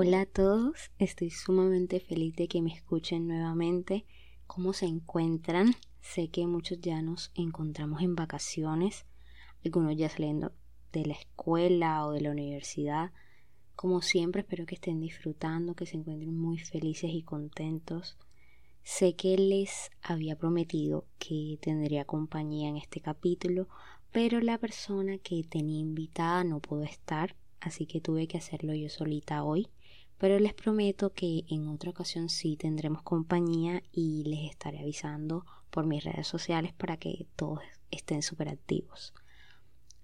Hola a todos, estoy sumamente feliz de que me escuchen nuevamente. ¿Cómo se encuentran? Sé que muchos ya nos encontramos en vacaciones, algunos ya saliendo de la escuela o de la universidad. Como siempre, espero que estén disfrutando, que se encuentren muy felices y contentos. Sé que les había prometido que tendría compañía en este capítulo, pero la persona que tenía invitada no pudo estar, así que tuve que hacerlo yo solita hoy pero les prometo que en otra ocasión sí tendremos compañía y les estaré avisando por mis redes sociales para que todos estén súper activos.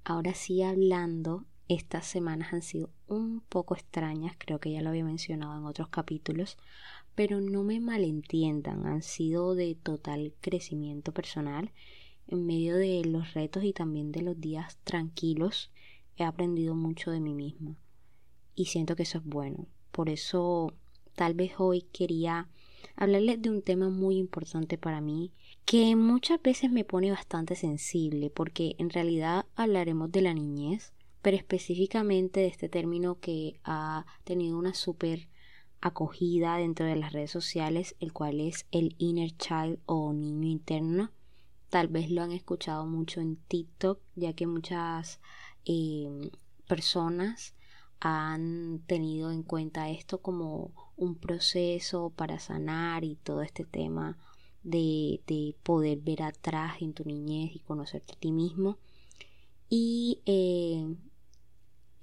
Ahora sí hablando, estas semanas han sido un poco extrañas, creo que ya lo había mencionado en otros capítulos, pero no me malentiendan, han sido de total crecimiento personal. En medio de los retos y también de los días tranquilos, he aprendido mucho de mí misma y siento que eso es bueno por eso tal vez hoy quería hablarles de un tema muy importante para mí que muchas veces me pone bastante sensible porque en realidad hablaremos de la niñez, pero específicamente de este término que ha tenido una súper acogida dentro de las redes sociales, el cual es el inner child o niño interno. Tal vez lo han escuchado mucho en TikTok, ya que muchas eh, personas han tenido en cuenta esto como un proceso para sanar y todo este tema de, poder ver atrás en tu niñez y conocerte a ti mismo. Y eh,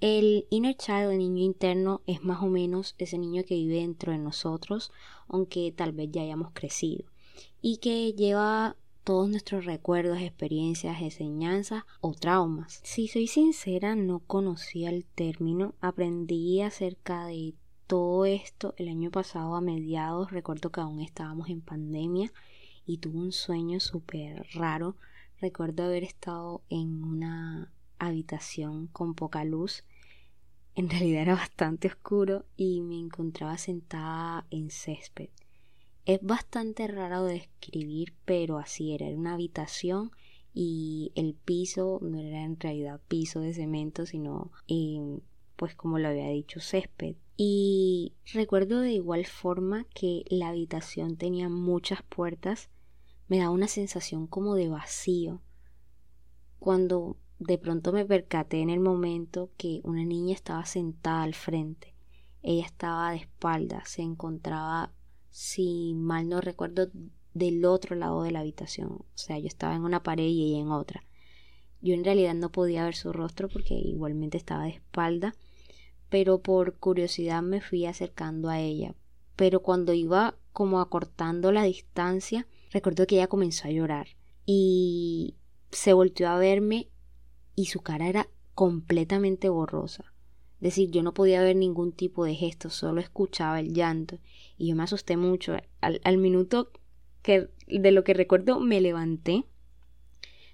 el inner child, el niño interno, es más o menos ese niño que vive dentro de nosotros, aunque tal vez ya hayamos crecido, y que lleva todos nuestros recuerdos, experiencias, enseñanzas o traumas. Si soy sincera, no conocía el término, aprendí acerca de todo esto el año pasado a mediados, recuerdo que aún estábamos en pandemia y tuve un sueño súper raro. Recuerdo haber estado en una habitación con poca luz. En realidad era bastante oscuro y me encontraba sentada en césped. Es bastante raro de describir, pero así era. Era una habitación y el piso no era en realidad piso de cemento, sino, em, pues como lo había dicho, césped. Y recuerdo de igual forma que la habitación tenía muchas puertas. Me daba una sensación como de vacío. Cuando de pronto me percaté en el momento que una niña estaba sentada al frente. Ella estaba de espaldas, se encontraba si mal no recuerdo, del otro lado de la habitación. O sea, yo estaba en una pared y ella en otra. Yo en realidad no podía ver su rostro porque igualmente estaba de espalda, pero por curiosidad me fui acercando a ella. Pero cuando iba como acortando la distancia, recuerdo que ella comenzó a llorar y se volteó a verme y su cara era completamente borrosa. Decir, yo no podía ver ningún tipo de gesto, solo escuchaba el llanto y yo me asusté mucho. Al, minuto que de lo que recuerdo me levanté.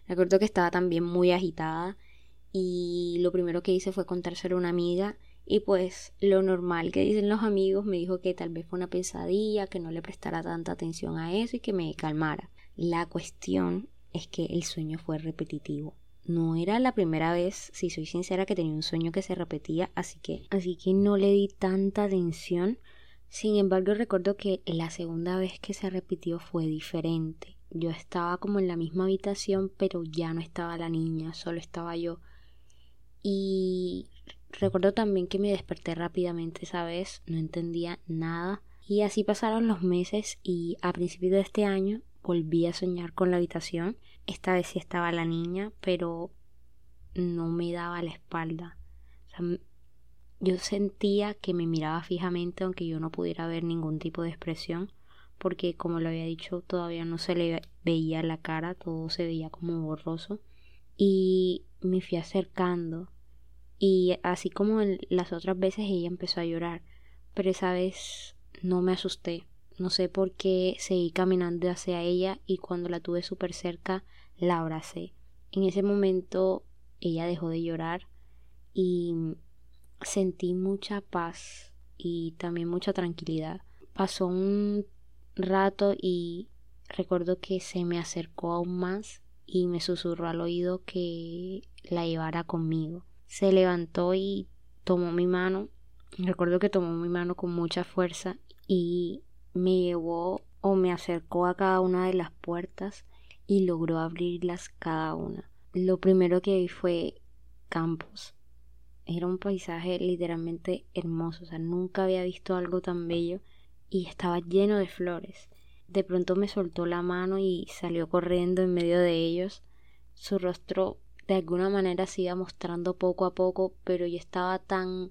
Recuerdo que estaba también muy agitada y lo primero que hice fue contárselo a una amiga y pues lo normal que dicen los amigos me dijo que tal vez fue una pesadilla, que no le prestara tanta atención a eso y que me calmara. La cuestión es que el sueño fue repetitivo no era la primera vez, si soy sincera, que tenía un sueño que se repetía, así que, así que no le di tanta atención. Sin embargo, recuerdo que la segunda vez que se repitió fue diferente. Yo estaba como en la misma habitación, pero ya no estaba la niña, solo estaba yo. Y recuerdo también que me desperté rápidamente esa vez, no entendía nada. Y así pasaron los meses y a principios de este año volví a soñar con la habitación. Esta vez sí estaba la niña, pero no me daba la espalda. yo sentía que me miraba fijamente aunque yo no pudiera ver ningún tipo de expresión, porque como lo había dicho, todavía no se le veía la cara, todo se veía como borroso. Y me fui acercando. Y así como las otras veces ella empezó a llorar, pero esa vez no me asusté, no sé por qué seguí caminando hacia ella y cuando la tuve súper cerca la abracé. En ese momento ella dejó de llorar y sentí mucha paz y también mucha tranquilidad. Pasó un rato y recuerdo que se me acercó aún más y me susurró al oído que la llevara conmigo. Se levantó y tomó mi mano Recuerdo que tomó mi mano con mucha fuerza y me llevó o me acercó a cada una de las puertas y logró abrirlas cada una. Lo primero que vi fue campos. Era un paisaje literalmente hermoso, o sea, nunca había visto algo tan bello y estaba lleno de flores. De pronto me soltó la mano y salió corriendo en medio de ellos. Su rostro de alguna manera se iba mostrando poco a poco, pero yo estaba tan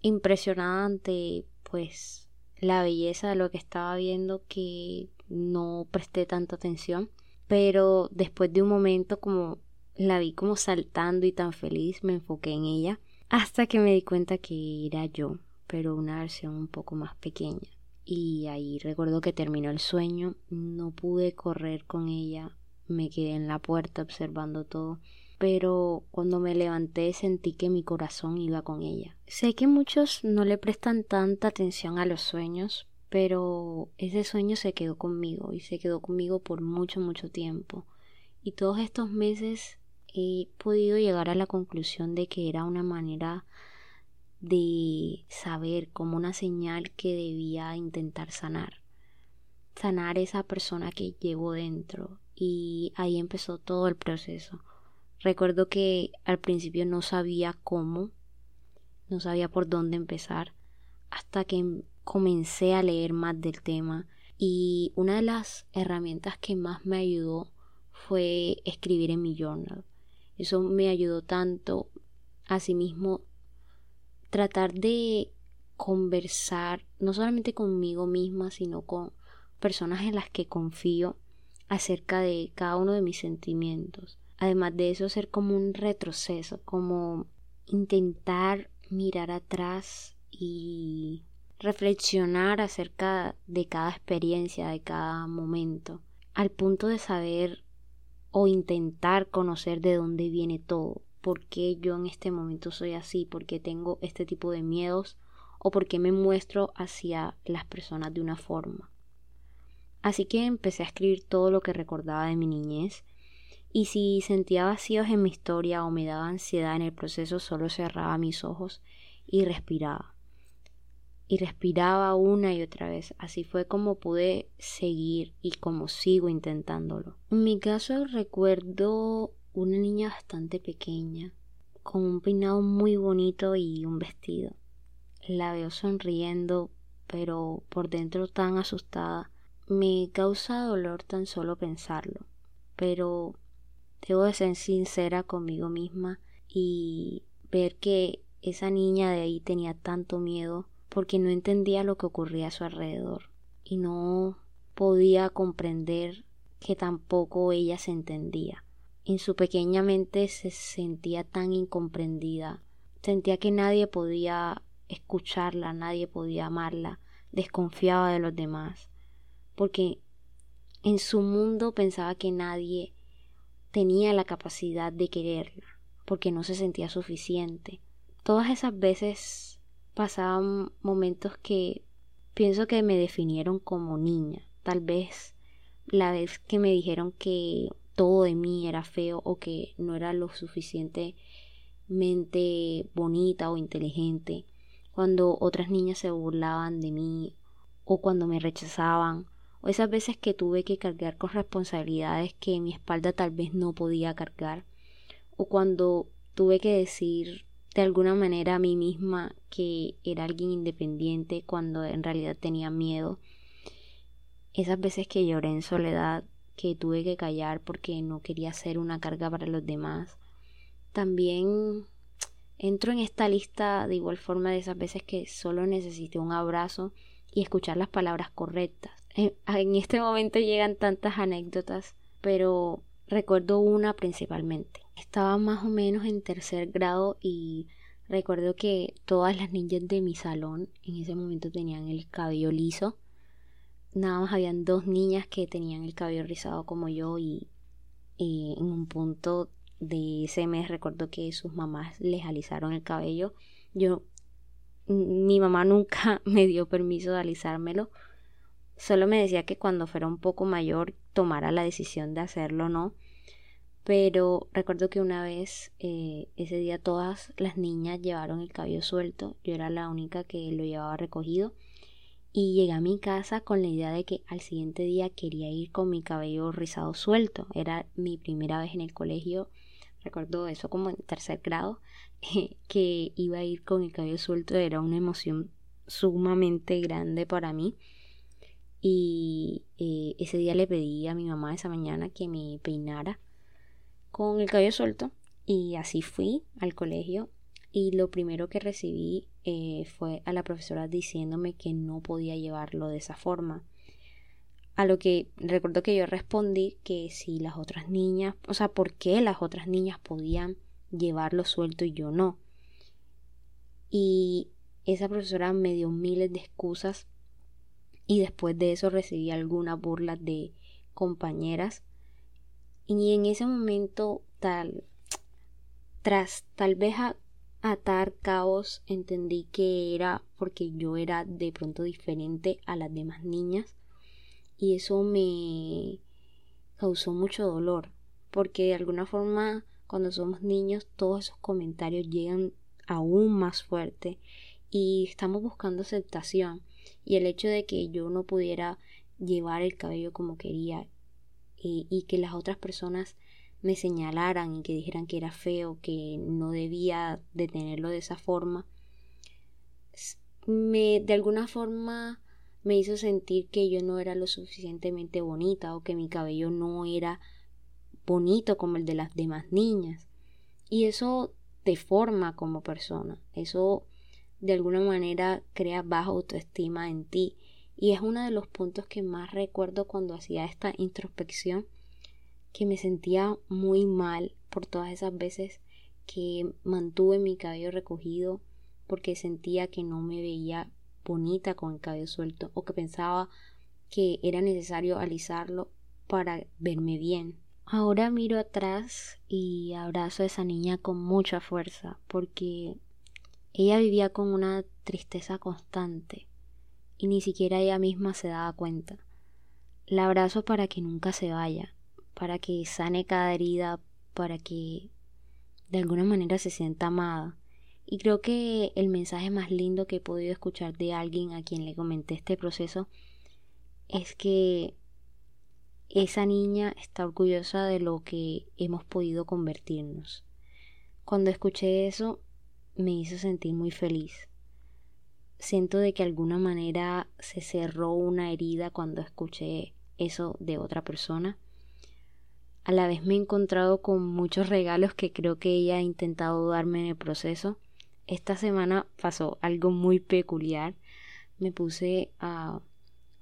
impresionada ante pues la belleza de lo que estaba viendo que no presté tanta atención. Pero después de un momento como la vi como saltando y tan feliz, me enfoqué en ella hasta que me di cuenta que era yo, pero una versión un poco más pequeña. Y ahí recuerdo que terminó el sueño, no pude correr con ella, me quedé en la puerta observando todo, pero cuando me levanté sentí que mi corazón iba con ella. Sé que muchos no le prestan tanta atención a los sueños, pero ese sueño se quedó conmigo y se quedó conmigo por mucho, mucho tiempo. Y todos estos meses he podido llegar a la conclusión de que era una manera de saber como una señal que debía intentar sanar. Sanar esa persona que llevo dentro. Y ahí empezó todo el proceso. Recuerdo que al principio no sabía cómo, no sabía por dónde empezar, hasta que comencé a leer más del tema. Y una de las herramientas que más me ayudó fue escribir en mi journal. Eso me ayudó tanto. Asimismo, tratar de conversar no solamente conmigo misma, sino con personas en las que confío acerca de cada uno de mis sentimientos. Además de eso, ser como un retroceso, como intentar mirar atrás y reflexionar acerca de cada experiencia, de cada momento, al punto de saber o intentar conocer de dónde viene todo, por qué yo en este momento soy así, por qué tengo este tipo de miedos o por qué me muestro hacia las personas de una forma. Así que empecé a escribir todo lo que recordaba de mi niñez y si sentía vacíos en mi historia o me daba ansiedad en el proceso solo cerraba mis ojos y respiraba. Y respiraba una y otra vez. Así fue como pude seguir y como sigo intentándolo. En mi caso recuerdo una niña bastante pequeña, con un peinado muy bonito y un vestido. La veo sonriendo, pero por dentro tan asustada. Me causa dolor tan solo pensarlo, pero debo de ser sincera conmigo misma y ver que esa niña de ahí tenía tanto miedo porque no entendía lo que ocurría a su alrededor y no podía comprender que tampoco ella se entendía en su pequeña mente se sentía tan incomprendida, sentía que nadie podía escucharla, nadie podía amarla, desconfiaba de los demás, porque en su mundo pensaba que nadie tenía la capacidad de quererla, porque no se sentía suficiente. Todas esas veces pasaban momentos que pienso que me definieron como niña, tal vez la vez que me dijeron que todo de mí era feo o que no era lo suficientemente bonita o inteligente, cuando otras niñas se burlaban de mí o cuando me rechazaban, o esas veces que tuve que cargar con responsabilidades que mi espalda tal vez no podía cargar, o cuando tuve que decir de alguna manera a mí misma que era alguien independiente cuando en realidad tenía miedo, esas veces que lloré en soledad que tuve que callar porque no quería ser una carga para los demás. También entro en esta lista de igual forma de esas veces que solo necesité un abrazo y escuchar las palabras correctas. En este momento llegan tantas anécdotas, pero recuerdo una principalmente. Estaba más o menos en tercer grado y recuerdo que todas las niñas de mi salón en ese momento tenían el cabello liso nada más habían dos niñas que tenían el cabello rizado como yo y, en un punto de ese mes recuerdo que sus mamás les alisaron el cabello. Yo, mi mamá nunca me dio permiso de alisármelo. Solo me decía que cuando fuera un poco mayor tomara la decisión de hacerlo o no. Pero recuerdo que una vez, eh, ese día todas las niñas llevaron el cabello suelto, yo era la única que lo llevaba recogido y llegué a mi casa con la idea de que al siguiente día quería ir con mi cabello rizado suelto. Era mi primera vez en el colegio, recuerdo eso como en tercer grado, que iba a ir con el cabello suelto, era una emoción sumamente grande para mí. Y eh, ese día le pedí a mi mamá esa mañana que me peinara con el cabello suelto y así fui al colegio y lo primero que recibí eh, fue a la profesora diciéndome que no podía llevarlo de esa forma. A lo que recuerdo que yo respondí que si las otras niñas, o sea, ¿por qué las otras niñas podían llevarlo suelto y yo no? Y esa profesora me dio miles de excusas y después de eso recibí algunas burlas de compañeras. Y en ese momento tal tras tal vez atar caos entendí que era porque yo era de pronto diferente a las demás niñas. Y eso me causó mucho dolor porque de alguna forma cuando somos niños todos esos comentarios llegan aún más fuerte y estamos buscando aceptación y el hecho de que yo no pudiera llevar el cabello como quería y, y que las otras personas me señalaran y que dijeran que era feo, que no debía de tenerlo de esa forma, me de alguna forma me hizo sentir que yo no era lo suficientemente bonita o que mi cabello no era bonito como el de las demás niñas. Y eso te forma como persona, eso de alguna manera crea baja autoestima en ti. Y es uno de los puntos que más recuerdo cuando hacía esta introspección que me sentía muy mal por todas esas veces que mantuve mi cabello recogido porque sentía que no me veía bonita con el cabello suelto o que pensaba que era necesario alisarlo para verme bien. Ahora miro atrás y abrazo a esa niña con mucha fuerza porque ella vivía con una tristeza constante y ni siquiera ella misma se daba cuenta. La abrazo para que nunca se vaya, para que sane cada herida, para que de alguna manera se sienta amada. Y creo que el mensaje más lindo que he podido escuchar de alguien a quien le comenté este proceso es que esa niña está orgullosa de lo que hemos podido convertirnos. Cuando escuché eso me hizo sentir muy feliz. Siento de que de alguna manera se cerró una herida cuando escuché eso de otra persona a la vez me he encontrado con muchos regalos que creo que ella ha intentado darme en el proceso. Esta semana pasó algo muy peculiar. Me puse a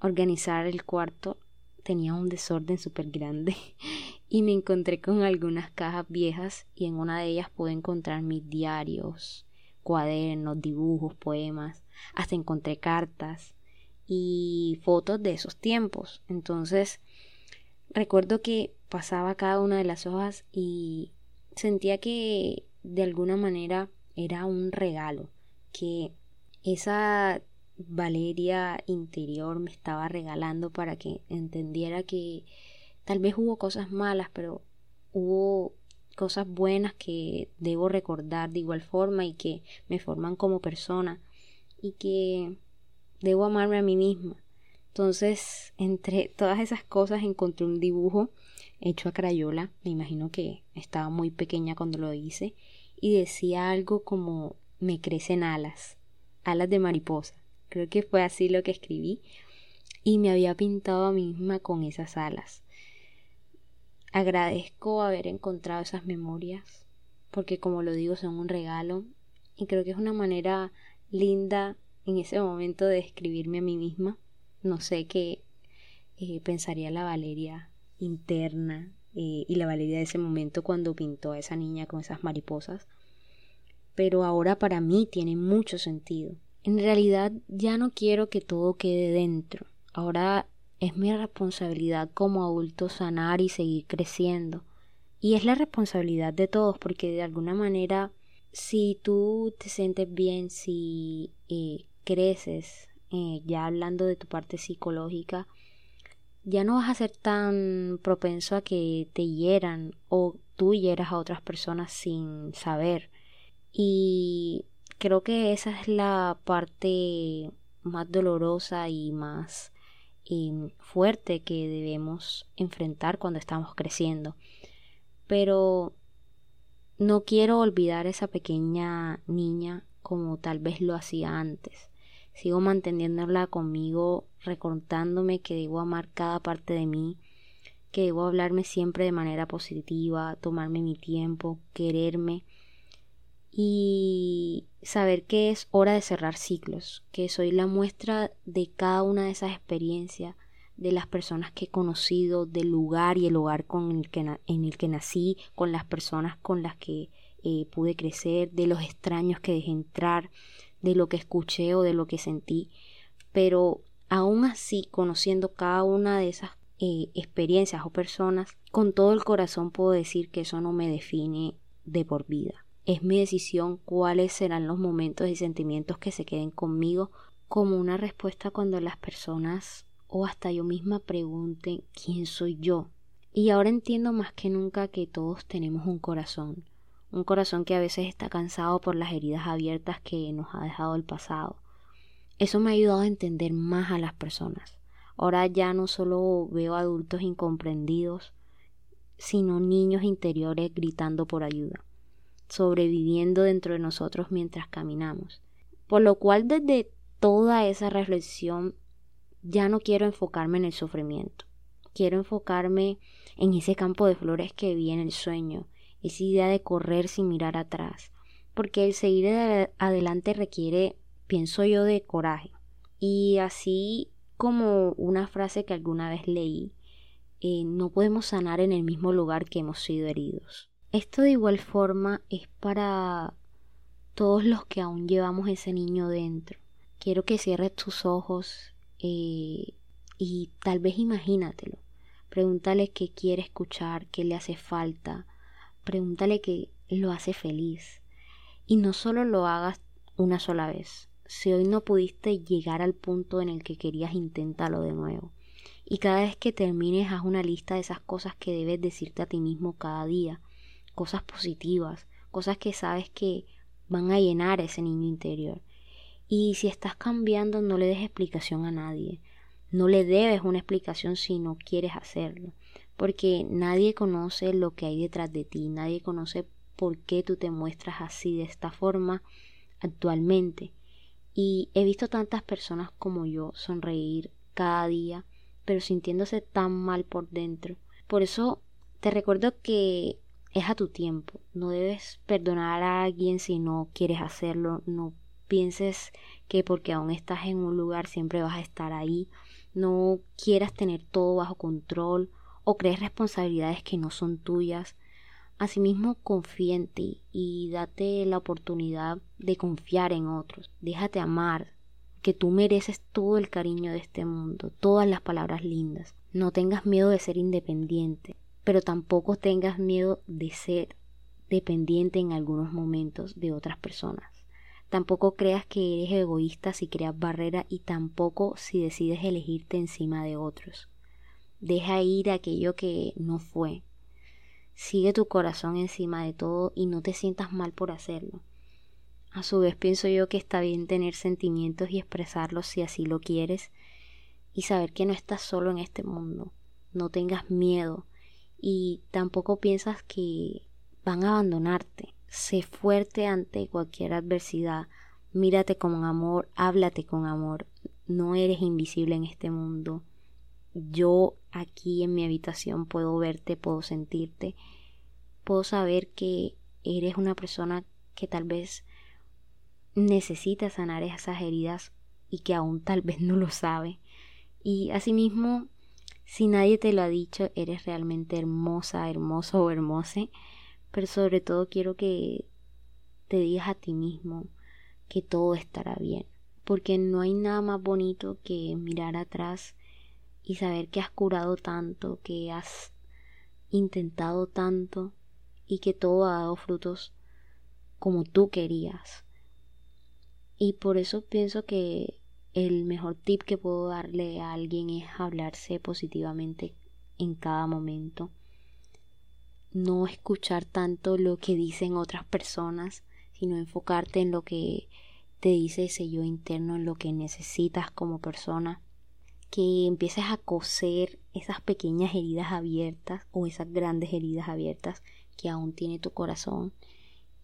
organizar el cuarto. Tenía un desorden súper grande y me encontré con algunas cajas viejas y en una de ellas pude encontrar mis diarios, cuadernos, dibujos, poemas. Hasta encontré cartas y fotos de esos tiempos. Entonces recuerdo que pasaba cada una de las hojas y sentía que de alguna manera era un regalo, que esa Valeria interior me estaba regalando para que entendiera que tal vez hubo cosas malas, pero hubo cosas buenas que debo recordar de igual forma y que me forman como persona y que debo amarme a mí misma. Entonces, entre todas esas cosas encontré un dibujo hecho a crayola, me imagino que estaba muy pequeña cuando lo hice, y decía algo como me crecen alas, alas de mariposa. Creo que fue así lo que escribí y me había pintado a mí misma con esas alas. Agradezco haber encontrado esas memorias porque como lo digo son un regalo y creo que es una manera linda en ese momento de escribirme a mí misma. No sé qué eh, pensaría la Valeria interna eh, y la validez de ese momento cuando pintó a esa niña con esas mariposas. Pero ahora para mí tiene mucho sentido. En realidad ya no quiero que todo quede dentro. Ahora es mi responsabilidad como adulto sanar y seguir creciendo. Y es la responsabilidad de todos porque de alguna manera si tú te sientes bien, si eh, creces, eh, ya hablando de tu parte psicológica, ya no vas a ser tan propenso a que te hieran o tú hieras a otras personas sin saber. Y creo que esa es la parte más dolorosa y más fuerte que debemos enfrentar cuando estamos creciendo. Pero no quiero olvidar esa pequeña niña como tal vez lo hacía antes. Sigo manteniéndola conmigo, recordándome que debo amar cada parte de mí, que debo hablarme siempre de manera positiva, tomarme mi tiempo, quererme y saber que es hora de cerrar ciclos, que soy la muestra de cada una de esas experiencias, de las personas que he conocido, del lugar y el hogar con el que en el que nací, con las personas con las que eh, pude crecer, de los extraños que dejé entrar, de lo que escuché o de lo que sentí, pero aún así, conociendo cada una de esas eh, experiencias o personas, con todo el corazón puedo decir que eso no me define de por vida. Es mi decisión cuáles serán los momentos y sentimientos que se queden conmigo como una respuesta cuando las personas o hasta yo misma pregunten quién soy yo. Y ahora entiendo más que nunca que todos tenemos un corazón, un corazón que a veces está cansado por las heridas abiertas que nos ha dejado el pasado. Eso me ha ayudado a entender más a las personas. Ahora ya no solo veo adultos incomprendidos, sino niños interiores gritando por ayuda sobreviviendo dentro de nosotros mientras caminamos. Por lo cual desde toda esa reflexión ya no quiero enfocarme en el sufrimiento. Quiero enfocarme en ese campo de flores que vi en el sueño, esa idea de correr sin mirar atrás, porque el seguir adelante requiere, pienso yo, de coraje. Y así como una frase que alguna vez leí, eh, no podemos sanar en el mismo lugar que hemos sido heridos. Esto de igual forma es para todos los que aún llevamos ese niño dentro. Quiero que cierres tus ojos eh, y tal vez imagínatelo. Pregúntale qué quiere escuchar, qué le hace falta. Pregúntale qué lo hace feliz. Y no solo lo hagas una sola vez. Si hoy no pudiste llegar al punto en el que querías, inténtalo de nuevo. Y cada vez que termines, haz una lista de esas cosas que debes decirte a ti mismo cada día cosas positivas, cosas que sabes que van a llenar ese niño interior. Y si estás cambiando, no le des explicación a nadie. No le debes una explicación si no quieres hacerlo. Porque nadie conoce lo que hay detrás de ti. Nadie conoce por qué tú te muestras así de esta forma actualmente. Y he visto tantas personas como yo sonreír cada día, pero sintiéndose tan mal por dentro. Por eso te recuerdo que es a tu tiempo. No debes perdonar a alguien si no quieres hacerlo. No pienses que porque aún estás en un lugar siempre vas a estar ahí. No quieras tener todo bajo control o crees responsabilidades que no son tuyas. Asimismo, confía en ti y date la oportunidad de confiar en otros. Déjate amar, que tú mereces todo el cariño de este mundo, todas las palabras lindas. No tengas miedo de ser independiente pero tampoco tengas miedo de ser dependiente en algunos momentos de otras personas. Tampoco creas que eres egoísta si creas barreras y tampoco si decides elegirte encima de otros. Deja ir aquello que no fue. Sigue tu corazón encima de todo y no te sientas mal por hacerlo. A su vez pienso yo que está bien tener sentimientos y expresarlos si así lo quieres y saber que no estás solo en este mundo. No tengas miedo y tampoco piensas que van a abandonarte. Sé fuerte ante cualquier adversidad. Mírate con amor, háblate con amor. No eres invisible en este mundo. Yo aquí en mi habitación puedo verte, puedo sentirte. Puedo saber que eres una persona que tal vez necesita sanar esas heridas y que aún tal vez no lo sabe. Y asimismo si nadie te lo ha dicho, eres realmente hermosa, hermoso o hermose, pero sobre todo quiero que te digas a ti mismo que todo estará bien, porque no hay nada más bonito que mirar atrás y saber que has curado tanto, que has intentado tanto y que todo ha dado frutos como tú querías. Y por eso pienso que el mejor tip que puedo darle a alguien es hablarse positivamente en cada momento. No escuchar tanto lo que dicen otras personas, sino enfocarte en lo que te dice ese yo interno, en lo que necesitas como persona. Que empieces a coser esas pequeñas heridas abiertas o esas grandes heridas abiertas que aún tiene tu corazón.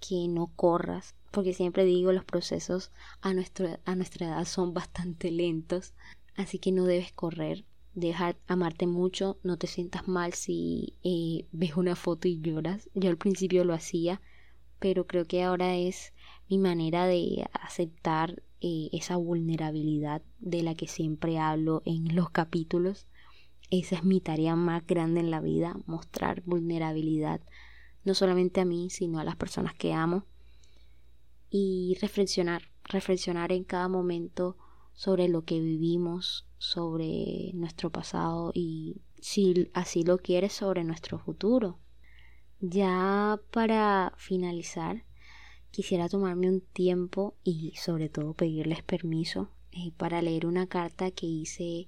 Que no corras, porque siempre digo los procesos a, nuestro, a nuestra edad son bastante lentos, así que no debes correr, dejar amarte mucho, no te sientas mal si eh, ves una foto y lloras, yo al principio lo hacía, pero creo que ahora es mi manera de aceptar eh, esa vulnerabilidad de la que siempre hablo en los capítulos. Esa es mi tarea más grande en la vida, mostrar vulnerabilidad, no solamente a mí, sino a las personas que amo y reflexionar, reflexionar en cada momento sobre lo que vivimos, sobre nuestro pasado y si así lo quieres sobre nuestro futuro. Ya para finalizar, quisiera tomarme un tiempo y sobre todo pedirles permiso eh, para leer una carta que hice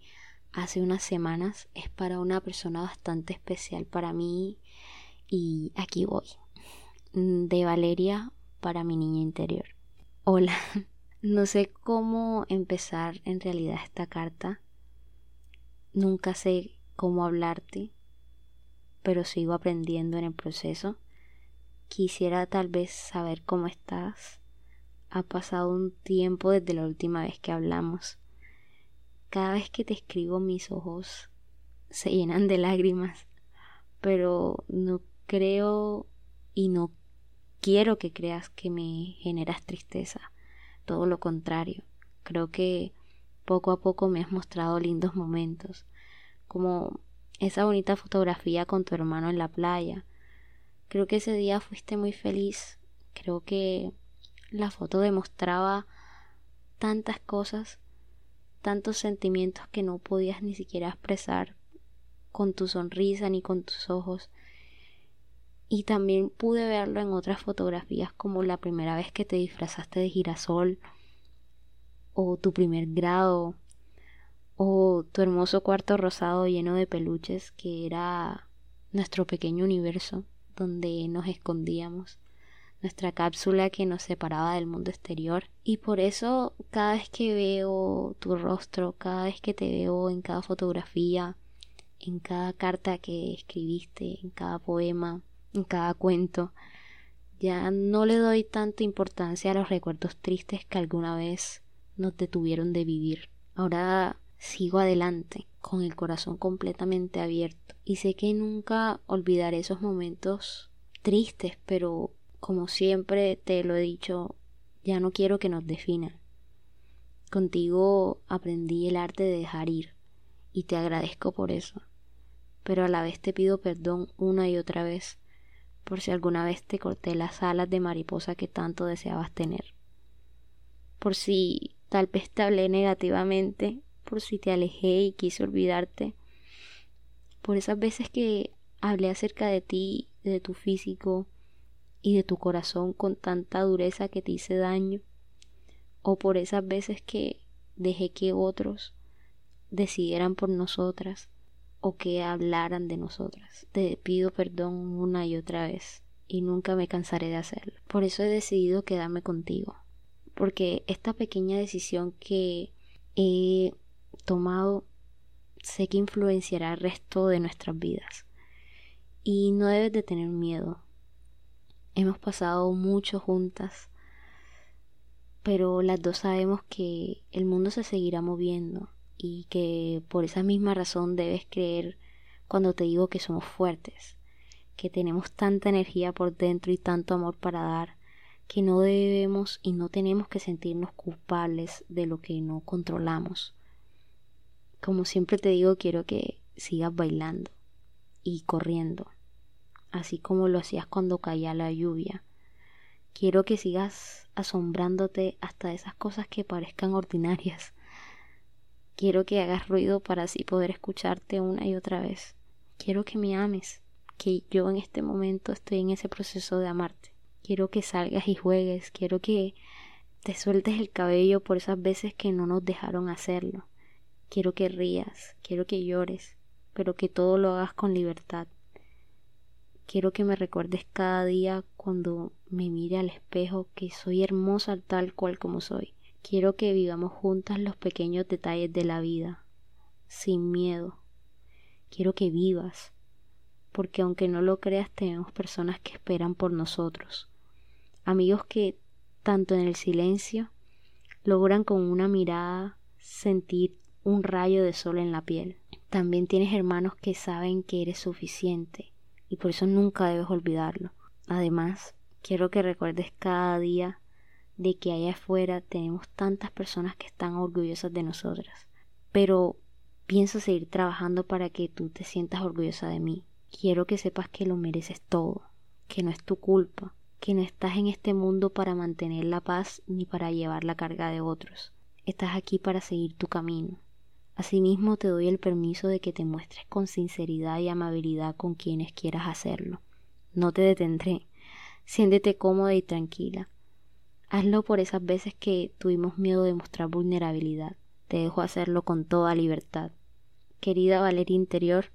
hace unas semanas. Es para una persona bastante especial para mí y aquí voy. De Valeria para mi niña interior. Hola, no sé cómo empezar en realidad esta carta. Nunca sé cómo hablarte, pero sigo aprendiendo en el proceso. Quisiera tal vez saber cómo estás. Ha pasado un tiempo desde la última vez que hablamos. Cada vez que te escribo mis ojos se llenan de lágrimas, pero no creo y no quiero que creas que me generas tristeza. Todo lo contrario. Creo que poco a poco me has mostrado lindos momentos, como esa bonita fotografía con tu hermano en la playa. Creo que ese día fuiste muy feliz. Creo que la foto demostraba tantas cosas, tantos sentimientos que no podías ni siquiera expresar con tu sonrisa ni con tus ojos y también pude verlo en otras fotografías como la primera vez que te disfrazaste de girasol o tu primer grado o tu hermoso cuarto rosado lleno de peluches que era nuestro pequeño universo donde nos escondíamos nuestra cápsula que nos separaba del mundo exterior. Y por eso cada vez que veo tu rostro, cada vez que te veo en cada fotografía, en cada carta que escribiste, en cada poema, en cada cuento. Ya no le doy tanta importancia a los recuerdos tristes que alguna vez nos detuvieron de vivir. Ahora sigo adelante, con el corazón completamente abierto. Y sé que nunca olvidaré esos momentos tristes, pero como siempre te lo he dicho, ya no quiero que nos definan. Contigo aprendí el arte de dejar ir, y te agradezco por eso. Pero a la vez te pido perdón una y otra vez por si alguna vez te corté las alas de mariposa que tanto deseabas tener, por si tal vez te hablé negativamente, por si te alejé y quise olvidarte, por esas veces que hablé acerca de ti, de tu físico y de tu corazón con tanta dureza que te hice daño, o por esas veces que dejé que otros decidieran por nosotras o que hablaran de nosotras. Te pido perdón una y otra vez y nunca me cansaré de hacerlo. Por eso he decidido quedarme contigo. Porque esta pequeña decisión que he tomado sé que influenciará el resto de nuestras vidas. Y no debes de tener miedo. Hemos pasado mucho juntas, pero las dos sabemos que el mundo se seguirá moviendo y que por esa misma razón debes creer cuando te digo que somos fuertes, que tenemos tanta energía por dentro y tanto amor para dar, que no debemos y no tenemos que sentirnos culpables de lo que no controlamos. Como siempre te digo, quiero que sigas bailando y corriendo, así como lo hacías cuando caía la lluvia. Quiero que sigas asombrándote hasta esas cosas que parezcan ordinarias Quiero que hagas ruido para así poder escucharte una y otra vez. Quiero que me ames, que yo en este momento estoy en ese proceso de amarte. Quiero que salgas y juegues, quiero que te sueltes el cabello por esas veces que no nos dejaron hacerlo. Quiero que rías, quiero que llores, pero que todo lo hagas con libertad. Quiero que me recuerdes cada día cuando me mire al espejo que soy hermosa tal cual como soy. Quiero que vivamos juntas los pequeños detalles de la vida, sin miedo. Quiero que vivas, porque aunque no lo creas tenemos personas que esperan por nosotros. Amigos que, tanto en el silencio, logran con una mirada sentir un rayo de sol en la piel. También tienes hermanos que saben que eres suficiente y por eso nunca debes olvidarlo. Además, quiero que recuerdes cada día de que allá afuera tenemos tantas personas que están orgullosas de nosotras. Pero pienso seguir trabajando para que tú te sientas orgullosa de mí. Quiero que sepas que lo mereces todo, que no es tu culpa, que no estás en este mundo para mantener la paz ni para llevar la carga de otros. Estás aquí para seguir tu camino. Asimismo te doy el permiso de que te muestres con sinceridad y amabilidad con quienes quieras hacerlo. No te detendré. Siéntete cómoda y tranquila. Hazlo por esas veces que tuvimos miedo de mostrar vulnerabilidad. Te dejo hacerlo con toda libertad. Querida Valeria Interior,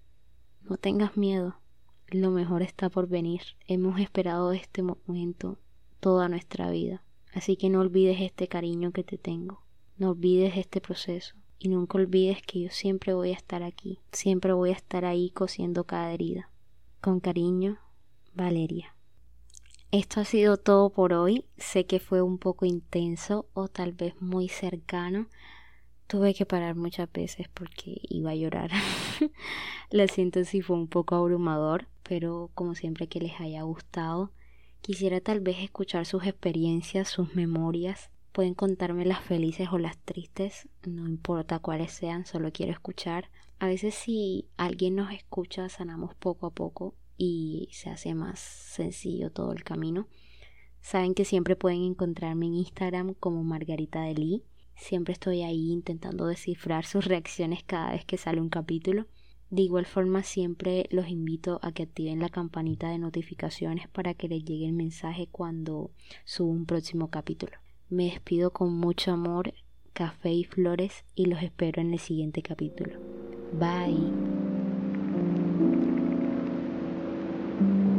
no tengas miedo. Lo mejor está por venir. Hemos esperado este momento toda nuestra vida. Así que no olvides este cariño que te tengo. No olvides este proceso. Y nunca olvides que yo siempre voy a estar aquí. Siempre voy a estar ahí cosiendo cada herida. Con cariño, Valeria. Esto ha sido todo por hoy. Sé que fue un poco intenso o tal vez muy cercano. Tuve que parar muchas veces porque iba a llorar. Lo siento si fue un poco abrumador, pero como siempre que les haya gustado. Quisiera tal vez escuchar sus experiencias, sus memorias. Pueden contarme las felices o las tristes, no importa cuáles sean, solo quiero escuchar. A veces si alguien nos escucha, sanamos poco a poco y se hace más sencillo todo el camino. Saben que siempre pueden encontrarme en Instagram como Margarita de Lee. Siempre estoy ahí intentando descifrar sus reacciones cada vez que sale un capítulo. De igual forma siempre los invito a que activen la campanita de notificaciones para que les llegue el mensaje cuando subo un próximo capítulo. Me despido con mucho amor, café y flores y los espero en el siguiente capítulo. Bye.